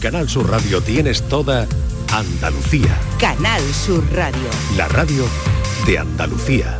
Canal Sur Radio tienes toda Andalucía. Canal Sur Radio. La radio de Andalucía.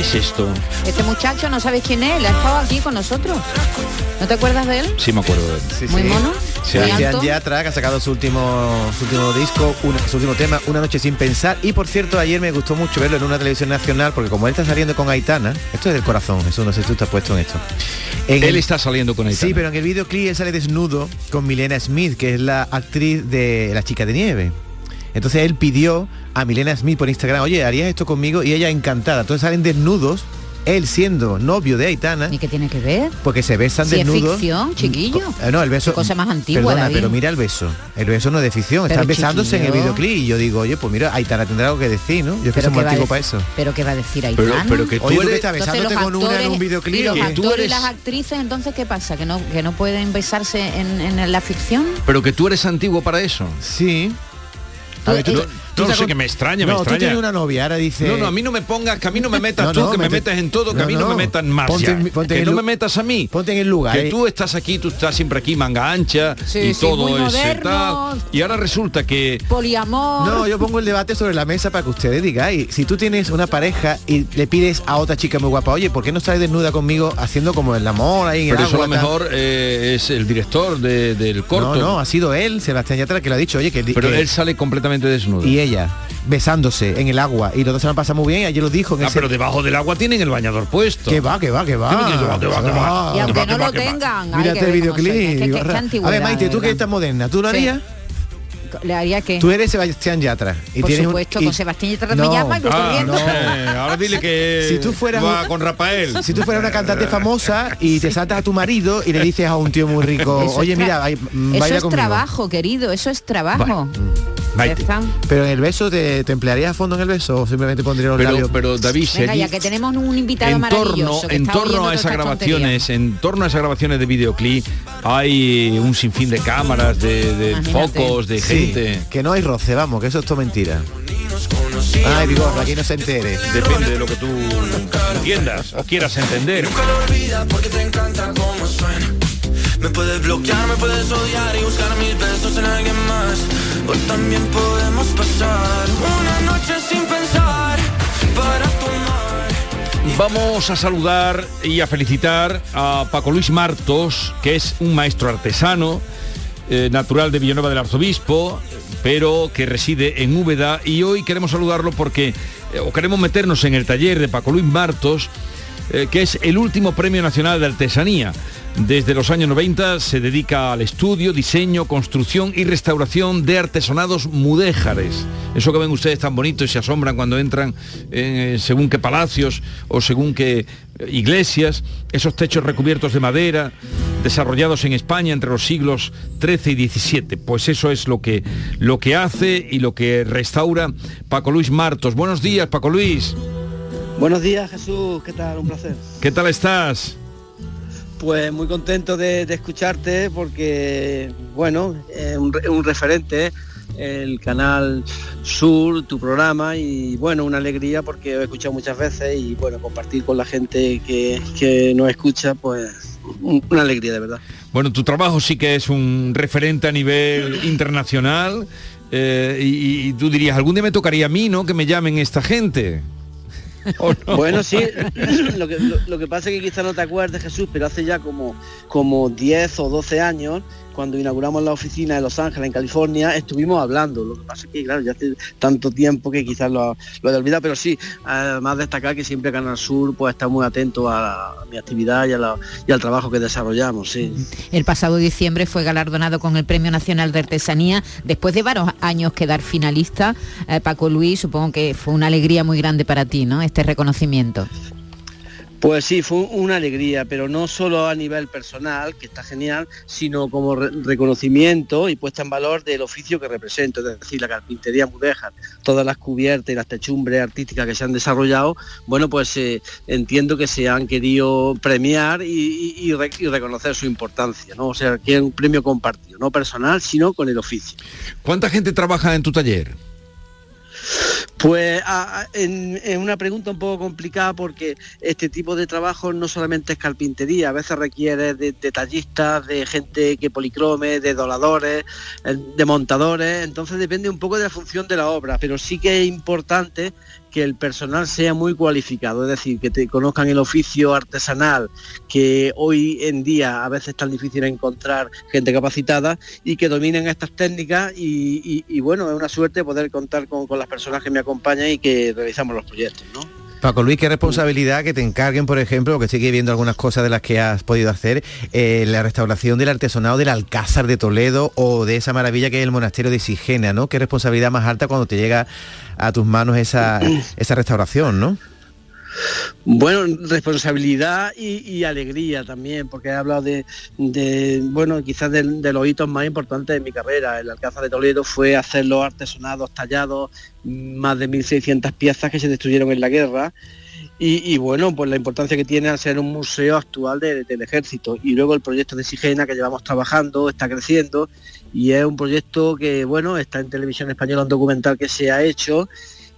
¿Qué es esto? Este muchacho no sabes quién es, él ha estado aquí con nosotros. ¿No te acuerdas de él? Sí me acuerdo de él. Sí, Muy sí. mono. Sebastián alto. Yatra, que ha sacado su último, su último disco, una- su último tema, Una noche sin pensar. Y por cierto, ayer me gustó mucho verlo en una televisión nacional, porque como él está saliendo con Aitana, esto es del corazón, eso no sé si tú estás puesto en esto. En Él el- está saliendo con Aitana. Sí, pero en el videoclip él sale desnudo con Milena Smith, que es la actriz de La chica de nieve. Entonces él pidió a Milena Smith por Instagram, oye, ¿harías esto conmigo? Y ella encantada. Entonces salen desnudos, él siendo novio de Aitana, ¿Y qué tiene que ver? porque se besan Si es desnudos. ficción, chiquillo. Eh, no, el beso. Qué cosa más antigua, Perdona, David. pero mira el beso. El beso no es de ficción. Pero, Están besándose en el videoclip. Y yo digo, oye, pues mira, Aitana tendrá algo que decir, ¿no? Yo es que Pero soy muy ¿qué va a antiguo decir- para eso. Pero qué va a decir ahí? Pero- pero que tú Oye, eres- estás besándote con una en actores un y videoclip. los que- tú actores y eres- las actrices, entonces ¿qué pasa? ¿Que no, que no pueden besarse en, en la ficción? Pero que tú eres antiguo para eso. Sí. A Tú- ver, tú- no- tú no te sé acon- que me extraña, me no, extraña. tú tienes una novia, ahora dice... No, no, a mí no me pongas, que a mí no me metas No, tú, que me mete- metas en todo, que a mí no, no. me metan más Ponte ya. ponte que en no me metas a mí. Ponte en el lugar. Que eh. tú estás aquí, tú estás siempre aquí, manga ancha Sí, y sí, todo tal. Y ahora resulta que Poliamor. No, yo pongo el debate sobre la mesa para que ustedes digáis. Si tú tienes una pareja y le pides a otra chica muy guapa, oye, ¿por qué no estás desnuda conmigo haciendo como el amor ahí en pero el eso a lo mejor eh, es el director de- del corto. No, no, ha sido él, Sebastián Yatra, que lo ha dicho, oye, que... pero que- él sale completamente desnudo. y ella besándose en el agua y los dos se la pasado muy bien, ayer lo dijo en Ah, ese... pero debajo del agua tienen el bañador puesto. Que va, que va, que va. Que va, que va, que va, que va. y aunque que va, no que lo va, que va. tengan, Mírate que el videoclip. antigüedad, a ver, Maite, tú que estás moderna, ¿tú lo Sí. harías? ¿Le haría que Tú eres Sebastián Yatra. Y Por tienes un- supuesto, y- con Sebastián Yatra No. me llama y voy Ah, no. Ahora dile que Si tú fueras va un- con Rafael. Si tú fueras una cantante famosa y te saltas a tu marido y le dices a un tío muy rico, Eso oye, mira, mm, Eso baila es conmigo. trabajo, querido, eso es trabajo. Bueno, Maite. Pero en el beso, ¿te, te emplearías a fondo en el beso o simplemente pondrías los Pero, labios? pero David, Venga, ya que tenemos un invitado en torno, en torno a esas grabaciones, tonterías. en torno a esas grabaciones de videoclip, hay un sinfín de cámaras, de, focos, de Sí, gente. que no hay roce, vamos, que eso es todo mentira. Ay, Vigorra, aquí no se entere. Depende de lo que tú entiendas o quieras entender. Nunca lo olvidas porque te encanta cómo suena. Me puedes bloquear, me puedes odiar y buscar mis besos en alguien más. También podemos pasar una noche sin pensar para tomar. Vamos a saludar y a felicitar a Paco Luis Martos, que es un maestro artesano, eh, natural de Villanueva del Arzobispo, pero que reside en Úbeda y hoy queremos saludarlo porque, eh, o queremos meternos en el taller de Paco Luis Martos, eh, que es el último premio nacional de artesanía. Desde los años 90 se dedica al estudio, diseño, construcción y restauración de artesonados mudéjares. Eso que ven ustedes tan bonito y se asombran cuando entran en eh, según qué palacios o según qué eh, iglesias, esos techos recubiertos de madera, desarrollados en España entre los siglos XIII y XVII. Pues eso es lo que, lo que hace y lo que restaura Paco Luis Martos. Buenos días, Paco Luis. Buenos días Jesús, ¿qué tal? Un placer. ¿Qué tal estás? Pues muy contento de, escucharte porque, bueno, es un, re- un referente el canal Sur, tu programa y bueno, una alegría porque he escuchado muchas veces y bueno, compartir con la gente que, que nos escucha, pues un- una alegría de verdad. Bueno, tu trabajo sí que es un referente a nivel internacional eh, y, y tú dirías, algún día me tocaría a mí, ¿no? Que me llamen esta gente. ¿O no? Bueno, sí, lo que, lo, lo que pasa es que quizá no te acuerdes, Jesús, pero hace ya como, como 10 o 12 años, cuando inauguramos la oficina de Los Ángeles, en California, estuvimos hablando. Lo que pasa es que, claro, ya hace tanto tiempo que quizás lo, lo he olvidado, pero sí, además destacar que siempre Canal Sur pues está muy atento a, mi actividad y, al trabajo que desarrollamos. El pasado diciembre fue galardonado con el Premio Nacional de Artesanía después de varios años quedar finalista. Eh, Paco Luis, supongo que fue una alegría muy grande para ti, ¿no? Este reconocimiento. Pues sí, fue una alegría, pero no solo a nivel personal, que está genial, sino como re- reconocimiento y puesta en valor del oficio que represento, es decir, la carpintería mudéjar, todas las cubiertas y las techumbres artísticas que se han desarrollado, bueno, pues eh, entiendo que se han querido premiar y, y- y re- y reconocer su importancia, ¿no? O sea, que es un premio compartido, no personal, sino con el oficio. ¿Cuánta gente trabaja en tu taller? Pues a- en una pregunta un poco complicada porque este tipo de trabajo no solamente es carpintería, a veces requiere de detallistas, de gente que policrome, de doladores, eh, de montadores, entonces depende un poco de la función de la obra, pero sí que es importante que el personal sea muy cualificado, es decir, que te conozcan el oficio artesanal, que hoy en día a veces es tan difícil encontrar gente capacitada y que dominen estas técnicas y, bueno, es una suerte poder contar con, con las personas que me acompañan y que realizamos los proyectos, ¿no? Paco Luis, qué responsabilidad que te encarguen, por ejemplo, porque sigue viendo algunas cosas de las que has podido hacer, eh, la restauración del artesonado del Alcázar de Toledo o de esa maravilla que es el monasterio de Sigena, ¿no? Qué responsabilidad más alta cuando te llega a tus manos esa, esa restauración, ¿no? Bueno, responsabilidad y, alegría también, porque he hablado de, bueno, quizás de, los hitos más importantes de mi carrera. El Alcázar de Toledo fue hacer los artesonados tallados, más de 1.600 piezas que se destruyeron en la guerra. Y, bueno, pues la importancia que tiene al ser un museo actual de- del ejército. Y luego el proyecto de Sigena que llevamos trabajando, está creciendo y es un proyecto que, bueno, está en televisión española, un documental que se ha hecho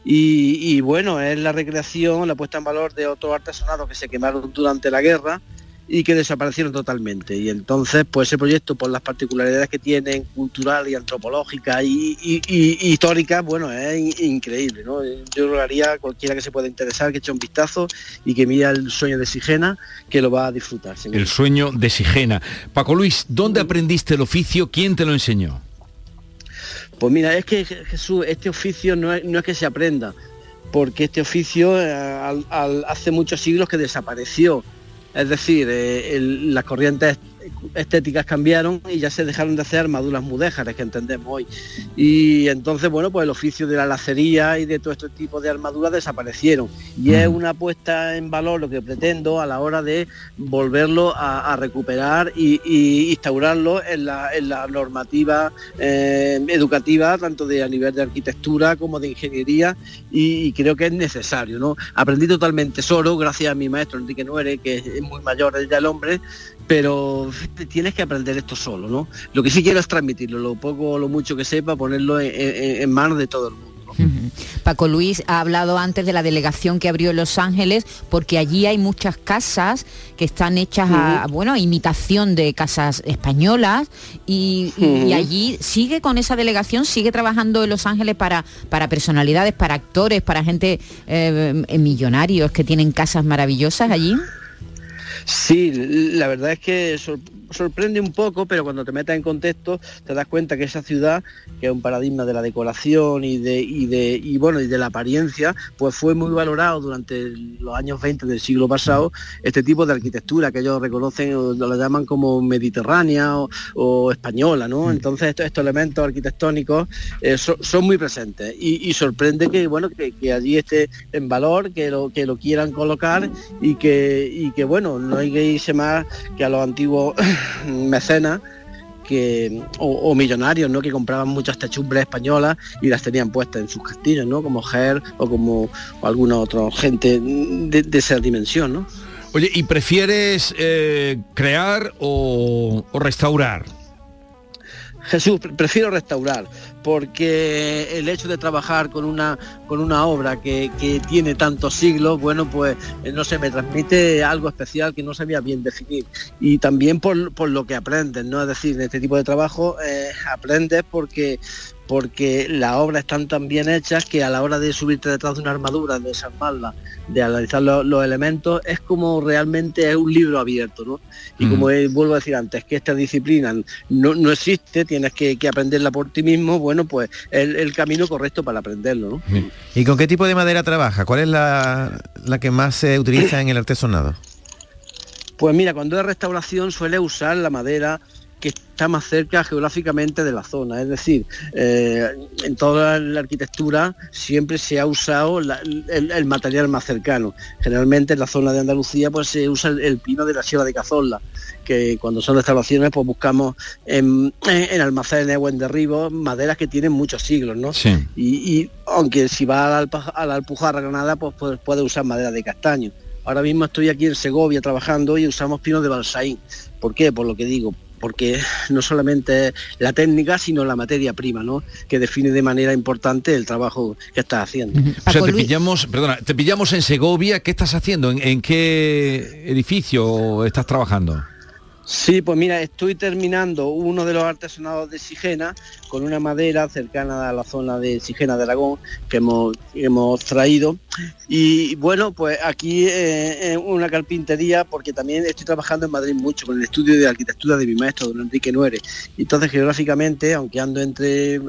y, y, bueno, es la recreación, la puesta en valor de otros artesonados que se quemaron durante la guerra y que desaparecieron totalmente. Y entonces, pues ese proyecto, por las particularidades que tienen, cultural y antropológica y, y- y- y histórica, bueno, es in- increíble, ¿no? Yo lo haría a cualquiera que se pueda interesar, que eche un vistazo y que mira el sueño de Sigena, que lo va a disfrutar. El sueño de Sigena. Paco Luis, ¿dónde aprendiste el oficio? ¿Quién te lo enseñó? Pues mira, es que Je- Jesús, este oficio no es, que se aprenda, porque este oficio eh, hace muchos siglos que desapareció. Es decir, eh, el- las corrientes estéticas cambiaron y ya se dejaron de hacer armaduras mudéjares que entendemos hoy. Y entonces, bueno, pues el oficio de la lacería y de todo este tipo de armaduras desaparecieron. Y es una puesta en valor lo que pretendo a la hora de volverlo a, a recuperar y, y instaurarlo en la, en la normativa eh, educativa, tanto de a nivel de arquitectura como de ingeniería, y, y creo que es necesario. ¿no? Aprendí totalmente solo, gracias a mi maestro Enrique Nuere, que es muy mayor ya el hombre, pero tienes que aprender esto solo, ¿no? Lo que sí quiero es transmitirlo, lo poco o lo mucho que sepa, ponerlo en, en- en manos de todo el mundo. ¿no? Paco Luis ha hablado antes de la delegación que abrió en Los Ángeles, porque allí hay muchas casas que están hechas a, bueno, imitación de casas españolas y, allí sigue con esa delegación, sigue trabajando en Los Ángeles para, para personalidades, para actores, para gente eh, millonarios que tienen casas maravillosas allí. Sí, la verdad es que sor- sorprende un poco, pero cuando te metes en contexto te das cuenta que esa ciudad, que es un paradigma de la decoración y de, y de y bueno y de la apariencia, pues fue muy valorado durante los años 20 del siglo pasado este tipo de arquitectura que ellos reconocen o lo llaman como mediterránea o, o española, ¿no? Entonces estos, estos elementos arquitectónicos eh, so- son muy presentes y, y sorprende que bueno que, que allí esté en valor, que lo que lo quieran colocar y que y que bueno no hay que irse más que a los antiguos mecenas que o, millonarios ¿no? que compraban muchas techumbres españolas y las tenían puestas en sus castillos ¿no? como Ger o como alguna otra gente de, esa dimensión ¿no? Oye, ¿y prefieres eh, crear o restaurar? Jesús, pre- prefiero restaurar, porque el hecho de trabajar con una, con una obra que, que tiene tantos siglos, bueno, pues eh, no sé, me transmite algo especial que no sabía bien definir. Y también por, por lo que aprendes, ¿no? Es decir, en este tipo de trabajo eh, aprendes porque porque las obras están tan bien hechas que a la hora de subirte detrás de una armadura, de desarmarla, de analizar lo- los elementos, es como realmente es un libro abierto, ¿no? Y como eh, vuelvo a decir antes, que esta disciplina no, no existe, tienes que, que aprenderla por ti mismo, bueno, pues el, el camino correcto para aprenderlo, ¿no? ¿Y con qué tipo de madera trabaja? ¿Cuál es la, la que más se utiliza en el artesonado? Pues mira, cuando es restauración suele usar la madera está más cerca geográficamente de la zona. Es decir, eh, en toda la arquitectura siempre se ha usado la- el, el material más cercano. Generalmente en la zona de Andalucía pues se usa el, el pino de la Sierra de Cazorla, que cuando son restauraciones pues buscamos en, en almacenes o en derribos maderas que tienen muchos siglos, ¿no? Sí. Y, y aunque si va a la, Alpa- a la Alpujarra Granada, pues puede, puede usar madera de castaño. Ahora mismo estoy aquí en Segovia trabajando y usamos pino de balsaín. ¿Por qué? Por lo que digo, porque no solamente es la técnica, sino la materia prima, ¿no? Que define de manera importante el trabajo que estás haciendo. O sea, te Luis- pillamos, perdona, te pillamos en Segovia, ¿qué estás haciendo? ¿En, en qué edificio estás trabajando? Sí, pues mira, estoy terminando uno de los artesonados de Sigena con una madera cercana a la zona de Sigena de Aragón que hemos, hemos traído. Y bueno, pues aquí eh, una carpintería, porque también estoy trabajando en Madrid mucho con el estudio de arquitectura de mi maestro, don Enrique Nuere. Entonces, geográficamente, aunque ando entre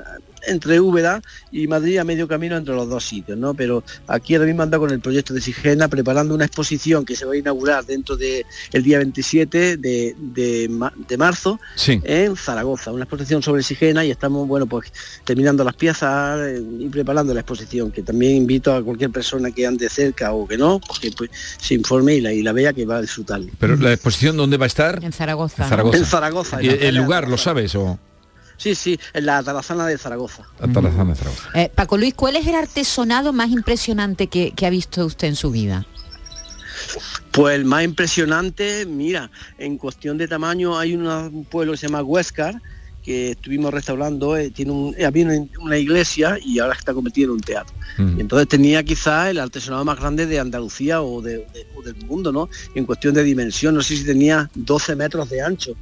entre Úbeda y Madrid a medio camino entre los dos sitios, ¿no? Pero aquí ahora mismo ando con el proyecto de Sigena preparando una exposición que se va a inaugurar dentro del día 27 de, de de marzo Sí. en Zaragoza, una exposición sobre Sigena y estamos, bueno, pues terminando las piezas y preparando la exposición, que también invito a cualquier persona que ande cerca o que no, que pues, se informe y la, y la vea que va a disfrutarlo. Pero la exposición dónde va a estar? En Zaragoza. En ¿no? Zaragoza. En Zaragoza. ¿Y en la el lugar lo Zaragoza. sabes o Sí, sí, en la Tarazana de Zaragoza. Atarazán de Zaragoza? Eh, Paco Luis, ¿cuál es el artesonado más impresionante que, que ha visto usted en su vida? Pues el más impresionante, mira, en cuestión de tamaño hay una- un pueblo que se llama Huéscar, que estuvimos restaurando, eh, tiene un, había una, una iglesia y ahora está convertido en un teatro. Mm. Y entonces tenía quizás el artesonado más grande de Andalucía o, de- de- o del mundo, ¿no? En cuestión de dimensión, no sé si tenía 12 metros de ancho,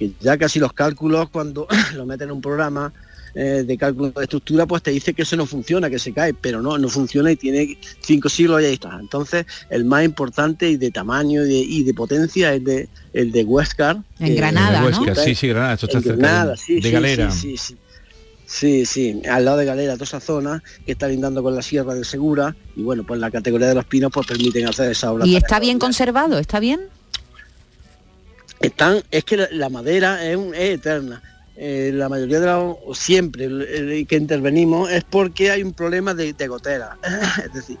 que ya casi los cálculos cuando lo meten en un programa eh, de cálculo de estructura, pues te dice que eso no funciona, que se cae, pero no, no funciona y tiene cinco siglos y ahí está. Entonces, el más importante y de tamaño y de, y de potencia es de, el de Huéscar. En que- Granada, sí, sí, Granada, esto está en cerca Granada, de, sí, de sí, Galera. Sí, sí, sí. Sí, sí, al lado de Galera, toda esa zona que está lindando con la Sierra del Segura y bueno, pues la categoría de los pinos pues permiten hacer esa obra. ¿Y está bien conservado? ¿Está bien? Están, es que la, la madera es, un- es eterna. Eh, la mayoría de los, siempre el- el que intervenimos es porque hay un problema de, de gotera. es decir,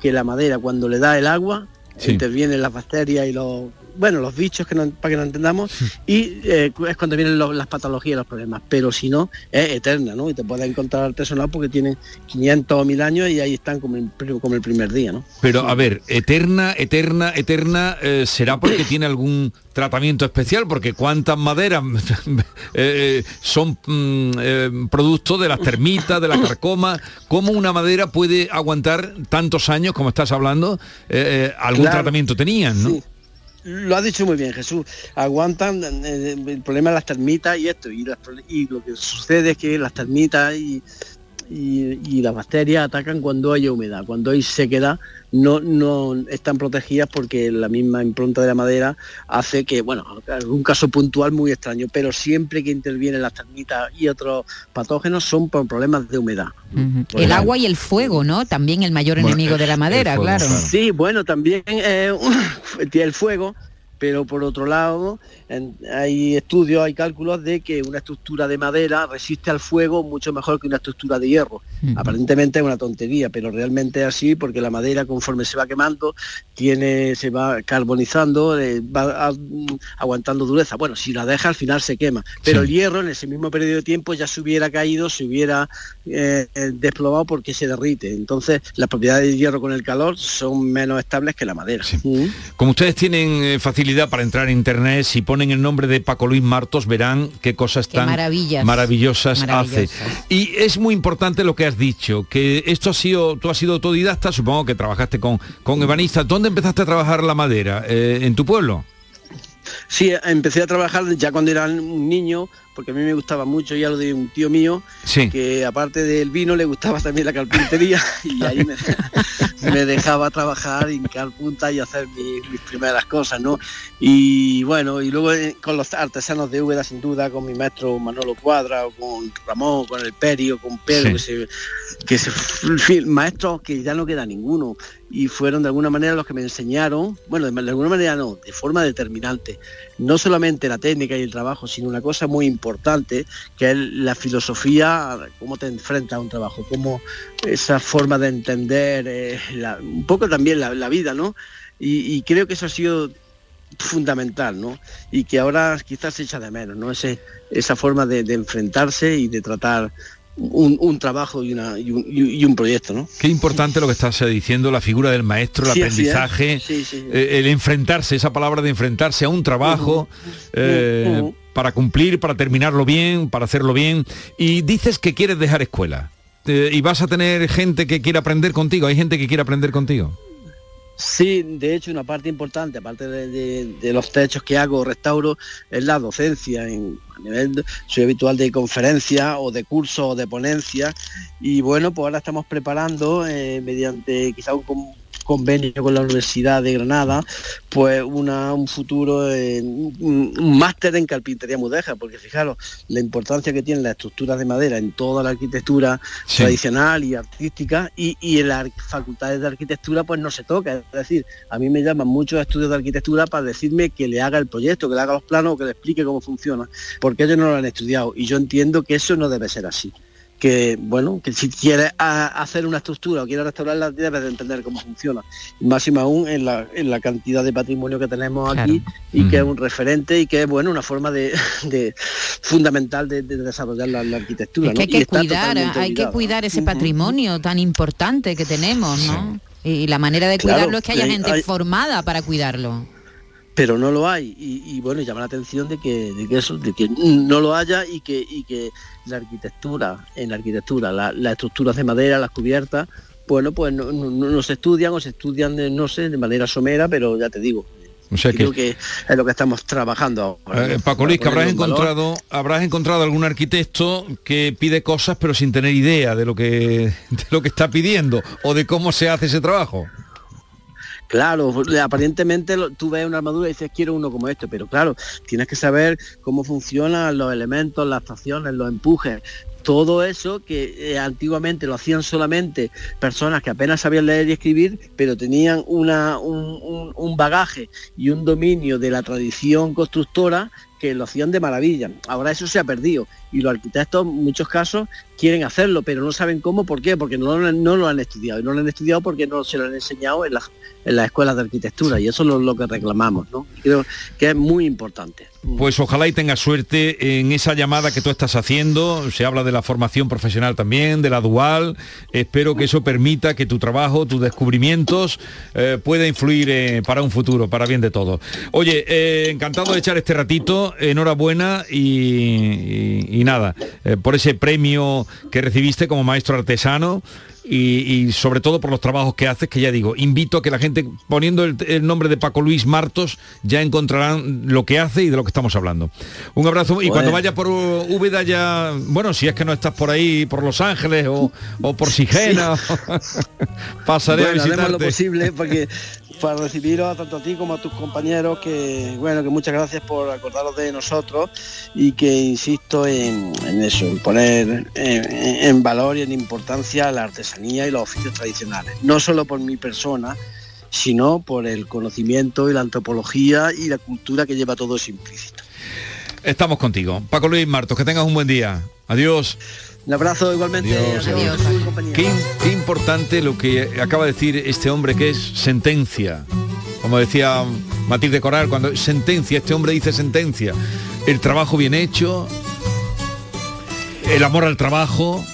que la madera cuando le da el agua, Sí. intervienen las bacterias y los bueno los bichos que no, para que lo entendamos y eh, es cuando vienen las patologías y los problemas pero si no es eterna no y te puedes encontrar artesanal porque tienen 500 o 1000 años y ahí están como el, como el primer día no Pero a ver, eterna, eterna, eterna, eh, ¿será porque tiene algún tratamiento especial? Porque cuántas maderas eh, son mm, producto de las termitas, de la carcoma. ¿Cómo una madera puede aguantar tantos años, como estás hablando? Algún Claro, tratamiento tenían, ¿no? Sí. Lo has dicho muy bien, Jesús. Aguantan eh, el problema de las termitas y esto. Y, y lo que sucede es que las termitas y, y- y las bacterias atacan cuando hay humedad. Cuando hay sequedad no, no están protegidas porque la misma impronta de la madera hace que, bueno, algún caso puntual muy extraño, pero siempre que intervienen las termitas y otros patógenos son por problemas de humedad. El ejemplo. agua y el fuego, ¿no? También el mayor Bueno, enemigo de la madera, fuego, claro. claro. Sí, bueno, también eh, el fuego, pero por otro lado hay estudios, hay cálculos de que una estructura de madera resiste al fuego mucho mejor que una estructura de hierro. Aparentemente es una tontería, pero realmente es así porque la madera conforme se va quemando tiene, se va carbonizando, eh, va aguantando dureza. Bueno, si la deja al final se quema, pero el hierro en ese mismo periodo de tiempo ya se hubiera caído, se hubiera eh, desplomado porque se derrite. Entonces las propiedades del hierro con el calor son menos estables que la madera. Como ustedes tienen eh, facilidad para entrar en internet, si ponen el nombre de Paco Luis Martos, verán qué cosas tan maravillosas, hace. Y es muy importante lo que has dicho, que esto ha sido, tú has sido autodidacta, supongo que trabajaste con, con ebanistas. ¿Dónde empezaste a trabajar la madera? Eh, ¿En tu pueblo? Sí, empecé a trabajar ya cuando era un niño, porque a mí me gustaba mucho ya lo de un tío mío, que aparte del vino le gustaba también la carpintería y ahí me, dejaba trabajar, hincar punta y hacer mis, primeras cosas, ¿no? Y bueno, y luego eh, con los artesanos de Úbeda, sin duda, con mi maestro Manolo Cuadra, o con Ramón, con el Perio, con Pedro, que se, que se, maestros que ya no queda ninguno y fueron de alguna manera los que me enseñaron, bueno, de, alguna manera no, de forma determinante, no solamente la técnica y el trabajo, sino una cosa muy importante, que es la filosofía, cómo te enfrentas a un trabajo, cómo esa forma de entender, eh, un poco también la, vida, ¿no? Y, creo que eso ha sido fundamental, ¿no? Y que ahora quizás se echa de menos, ¿no? Ese, esa forma de enfrentarse y de tratar un, trabajo y, una, y, un, proyecto. ¿no? Qué importante lo que estás diciendo, la figura del maestro, el aprendizaje, eh, el enfrentarse, esa palabra de enfrentarse a un trabajo. Eh, para cumplir, para terminarlo bien, para hacerlo bien. Y dices que quieres dejar escuela. Eh, y vas a tener gente que quiere aprender contigo. Hay gente que quiere aprender contigo. Sí, de hecho una parte importante, aparte de, los techos que hago, restauro, es la docencia. En, a nivel, soy habitual de conferencia o de curso o de ponencia. Y bueno, pues ahora estamos preparando, eh, mediante quizá un, convenio con la Universidad de Granada, pues una, un futuro, un, máster en carpintería mudeja, porque fijaros la importancia que tienen las estructuras de madera en toda la arquitectura tradicional y artística y, en las facultades de arquitectura pues no se toca. Es decir, a mí me llaman muchos estudios de arquitectura para decirme que le haga el proyecto, que le haga los planos, que le explique cómo funciona, porque ellos no lo han estudiado y yo entiendo que eso no debe ser así que bueno, que si quieres hacer una estructura o quieres restaurarla, debes de entender cómo funciona. máximo aún en la, en la cantidad de patrimonio que tenemos aquí y que es un referente y que es bueno una forma de, fundamental de, desarrollar la, arquitectura. hay que cuidar, hay que cuidar ese patrimonio tan importante que tenemos, ¿no? Y la manera de cuidarlo es que haya gente formada para cuidarlo pero no lo hay. Y, bueno llama la atención de que, de que eso de que no lo haya y que, y que la arquitectura en la arquitectura las estructuras de madera las cubiertas bueno pues no, se estudian o se estudian de, no sé de manera somera pero ya te digo. Creo que, es lo que estamos trabajando ahora, eh, Paco Luis, que habrás encontrado, habrás encontrado algún arquitecto que pide cosas pero sin tener idea de lo que de lo que está pidiendo o de cómo se hace ese trabajo. Claro, aparentemente tú ves una armadura y dices quiero uno como este, pero claro, tienes que saber cómo funcionan los elementos, las estaciones, los empujes, todo eso que eh, antiguamente lo hacían solamente personas que apenas sabían leer y escribir, pero tenían una, un, bagaje y un dominio de la tradición constructora que lo hacían de maravilla. Ahora eso se ha perdido y los arquitectos en muchos casos quieren hacerlo, pero no saben cómo, ¿por qué? Porque no, no lo han estudiado y no lo han estudiado porque no se lo han enseñado en las en las escuelas de arquitectura y eso es lo, que reclamamos, ¿no? Creo que es muy importante. Pues ojalá y tengas suerte en esa llamada que tú estás haciendo. Se habla de la formación profesional también, de la dual. Espero que eso permita que tu trabajo, tus descubrimientos eh, pueda influir eh, para un futuro, para bien de todos. Oye, eh, encantado de echar este ratito. Enhorabuena y nada, por ese premio que recibiste como maestro artesano y, sobre todo por los trabajos que haces, que ya digo, invito a que la gente, poniendo el, nombre de Paco Luis Martos, ya encontrarán lo que hace y de lo que estamos hablando. Un abrazo y cuando vaya por Úbeda ya, bueno, si es que no estás por ahí, por Los Ángeles o, por Sigena, pasaré a visitarte. lo posible porque para recibiros tanto a ti como a tus compañeros, que bueno, que muchas gracias por acordaros de nosotros y que insisto en, eso, en poner en, valor y en importancia la artesanía y los oficios tradicionales. No solo por mi persona, sino por el conocimiento y la antropología y la cultura que lleva todo eso implícito. Estamos contigo. Paco Luis Martos, que tengas un buen día. Adiós. Un abrazo igualmente. Adiós, qué importante lo que acaba de decir este hombre que es sentencia. Como decía Matilde Coral, cuando sentencia, este hombre dice sentencia. El trabajo bien hecho, el amor al trabajo.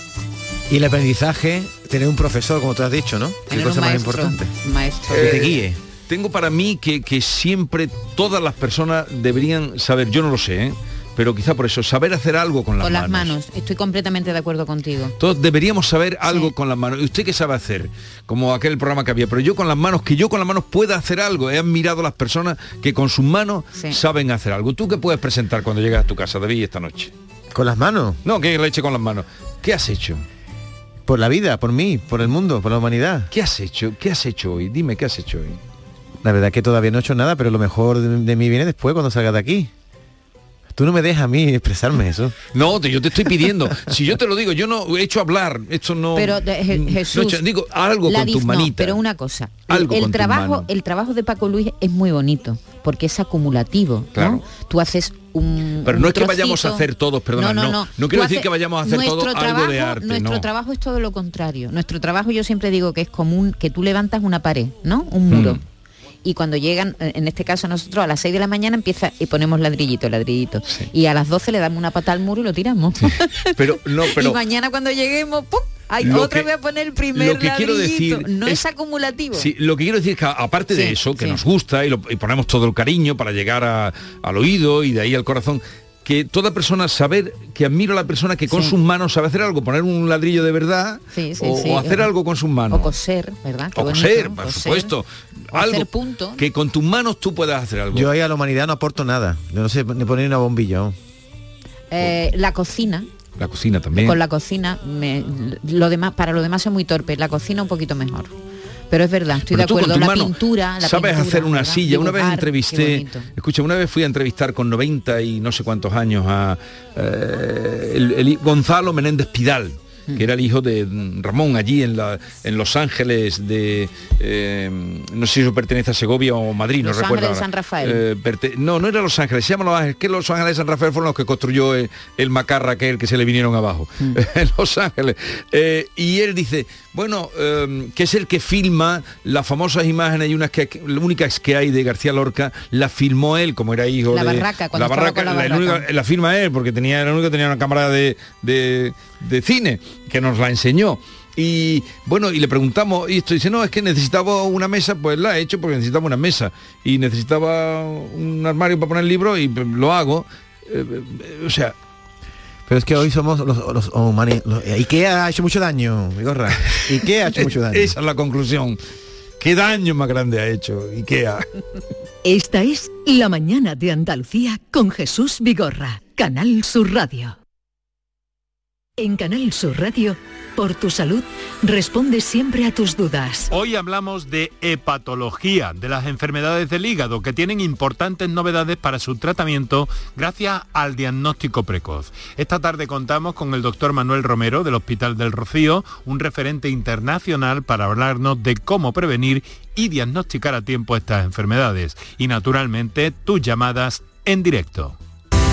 Y el aprendizaje, tener un profesor, como tú has dicho, ¿no? Qué Tener un cosa más importante. maestro. Que te Eh, guíe. Tengo para mí que, que siempre todas las personas deberían saber, yo no lo sé, ¿eh? pero quizá por eso, saber hacer algo con las con manos. las manos. Estoy completamente de acuerdo contigo. Todos deberíamos saber algo Sí. con las manos. ¿Y usted qué sabe hacer? Como aquel programa que había. Pero yo con las manos, que yo con las manos pueda hacer algo. He admirado a las personas que con sus manos Sí. saben hacer algo. ¿Tú qué puedes presentar cuando llegas a tu casa, David, esta noche? Con las manos. No, que leche con las manos. ¿Qué has hecho? Por la vida, por mí, por el mundo, por la humanidad. ¿Qué has hecho? ¿Qué has hecho hoy? Dime, ¿qué has hecho hoy? La verdad que todavía no he hecho nada, pero lo mejor de, de mí viene después cuando salga de aquí. Tú no me dejas a mí expresarme eso. No, te- yo te estoy pidiendo. si yo te lo digo, yo no he hecho hablar. Esto no. Pero de- Je- no he Jesús, hecho- digo algo la con tus no, manitas. pero una cosa, el- Algo el, trabajo, el trabajo de Paco Luis es muy bonito porque es acumulativo, Claro. ¿no? Tú haces un Pero un no es que vayamos a hacer todos, perdona, no. No Tú quiero decir que vayamos a hacer todo algo de trabajo- arte, Nuestro no. trabajo es todo lo contrario. Nuestro trabajo yo siempre digo que es común que tú levantas una pared, ¿no? Un muro. Mm. Y cuando llegan, eh, en este caso nosotros a las 6 de la mañana empieza y ponemos ladrillito, ladrillito. Sí. Y a las 12 le damos una pata al muro y lo tiramos. Pero no, pero y mañana cuando lleguemos, ¡pum! Ay, Lo otra que- voy a poner el primer lo que quiero ladrillito. decir no es, es- acumulativo. Sí, lo que quiero decir es que aparte de eso, que sí. nos gusta y, lo- y ponemos todo el cariño para llegar a- al oído y de ahí al corazón, que toda persona saber que admiro a la persona que con Sí. sus manos sabe hacer algo, poner un ladrillo de verdad Sí, sí, o, sí. o hacer algo con sus manos. O coser, ¿verdad? Qué O bonito, coser, por coser. supuesto. O algo hacer punto. que con tus manos tú puedas hacer algo. Yo ahí a la humanidad no aporto nada. Yo no sé ni poner una bombilla. Eh, la cocina, la cocina también. con la cocina, me- lo demás, para lo demás soy muy torpe. La cocina un poquito mejor. Pero es verdad, estoy Pero de tú con acuerdo. tus La pintura, la sabes pintura, hacer una ¿verdad? silla. una vez entrevisté, escucha, una vez fui a entrevistar con 90 y no sé cuántos años a eh, el, Gonzalo Menéndez Pidal que era el hijo de Ramón allí en, la, en Los Ángeles de eh, no sé si eso pertenece a Segovia o Madrid Los no recuerdo Ángeles de. San Rafael. Eh, perte- no no era Los Ángeles se llama Los Ángeles que Los Ángeles de San Rafael fueron los que construyó el, el macarra aquel que se le vinieron abajo Mm. en Los Ángeles Eh, y él dice bueno eh, que es el que filma las famosas imágenes y unas que las únicas que hay de García Lorca la filmó él como era hijo La de barraca, cuando la estaba barraca, con la el barraca. único- la firma él porque tenía era el único que tenía una cámara de, de, de cine que nos la enseñó y bueno y le preguntamos y esto dice no es que necesitaba una mesa pues la he hecho porque necesitaba una mesa y necesitaba un armario para poner libros y pues, lo hago Eh, eh, o sea Pero es que hoy somos los, los humani- los- Ikea ha hecho mucho daño, mi gorra. Ikea ha hecho mucho daño. esa es la conclusión qué daño más grande ha hecho Ikea Esta es La mañana de Andalucía con Jesús Vigorra, Canal Sur Radio. En Canal Sur Radio, por tu salud, responde siempre a tus dudas. Hoy hablamos de hepatología, de las enfermedades del hígado, que tienen importantes novedades para su tratamiento gracias al diagnóstico precoz. Esta tarde contamos con el doctor Manuel Romero del Hospital del Rocío, un referente internacional para hablarnos de cómo prevenir y diagnosticar a tiempo estas enfermedades. Y naturalmente tus llamadas en directo.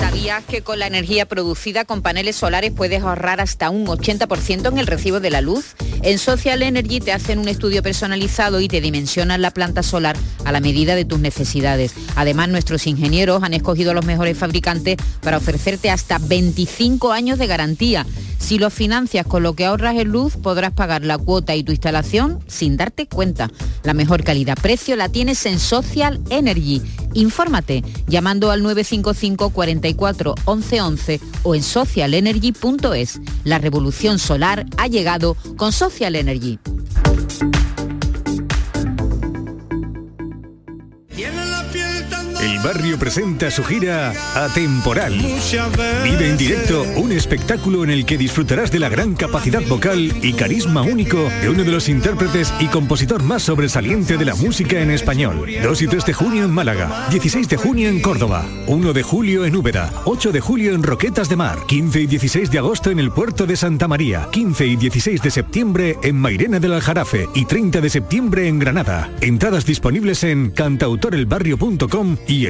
¿Sabías que con la energía producida con paneles solares puedes ahorrar hasta un 80% en el recibo de la luz? En Social Energy te hacen un estudio personalizado y te dimensionan la planta solar a la medida de tus necesidades. Además, nuestros ingenieros han escogido los mejores fabricantes para ofrecerte hasta 25 años de garantía. Si lo financias con lo que ahorras en luz, podrás pagar la cuota y tu instalación sin darte cuenta. La mejor calidad-precio la tienes en Social Energy. Infórmate llamando al 955 44 11 11 o en socialenergy.es. La revolución solar ha llegado con Social Energy. Barrio presenta su gira Atemporal. Vive en directo un espectáculo en el que disfrutarás de la gran capacidad vocal y carisma único de uno de los intérpretes y compositor más sobresaliente de la música en español. 2 y 3 de junio en Málaga, 16 de junio en Córdoba, 1 de julio en Úbeda, 8 de julio en Roquetas de Mar, 15 y 16 de agosto en el puerto de Santa María, 15 y 16 de septiembre en Mairena del Aljarafe y 30 de septiembre en Granada. Entradas disponibles en cantautorelbarrio.com y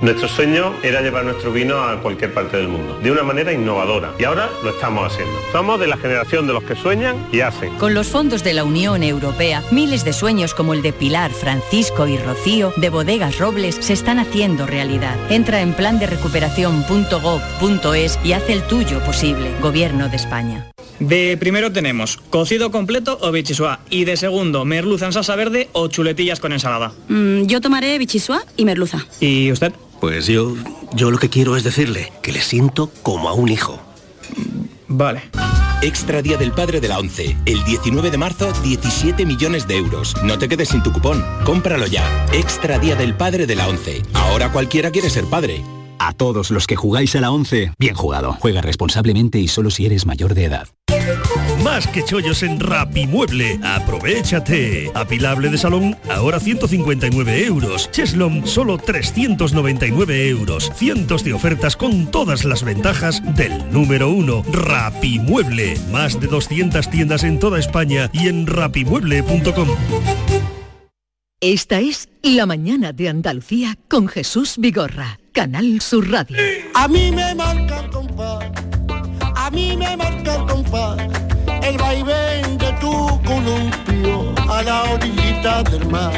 Nuestro sueño era llevar nuestro vino a cualquier parte del mundo, de una manera innovadora, y ahora lo estamos haciendo. Somos de la generación de los que sueñan y hacen. Con los fondos de la Unión Europea, miles de sueños como el de Pilar, Francisco y Rocío, de Bodegas Robles, se están haciendo realidad. Entra en plan de recuperación.gov.es y haz el tuyo posible. Gobierno de España. De primero tenemos cocido completo o bichisua y de segundo merluza en salsa verde o chuletillas con ensalada. Mm, yo tomaré bichisua y merluza. ¿Y usted? Pues yo, yo lo que quiero es decirle que le siento como a un hijo. Vale. Extra Día del Padre de la 11. El 19 de marzo, 17 millones de euros. No te quedes sin tu cupón. Cómpralo ya. Extra Día del Padre de la 11. Ahora cualquiera quiere ser padre. A todos los que jugáis a la 11, bien jugado. Juega responsablemente y solo si eres mayor de edad. Más que chollos en Rapimueble. Aprovechate. Apilable de salón, ahora 159 euros. Cheslom, solo 399 euros. Cientos de ofertas con todas las ventajas del número uno. Rapimueble. Más de 200 tiendas en toda España y en rapimueble.com. Esta es La Mañana de Andalucía con Jesús Vigorra, Canal Sur Radio. A mí me marca el compás, a mí me marca el compás, el vaivén de tu columpio a la orillita del mar.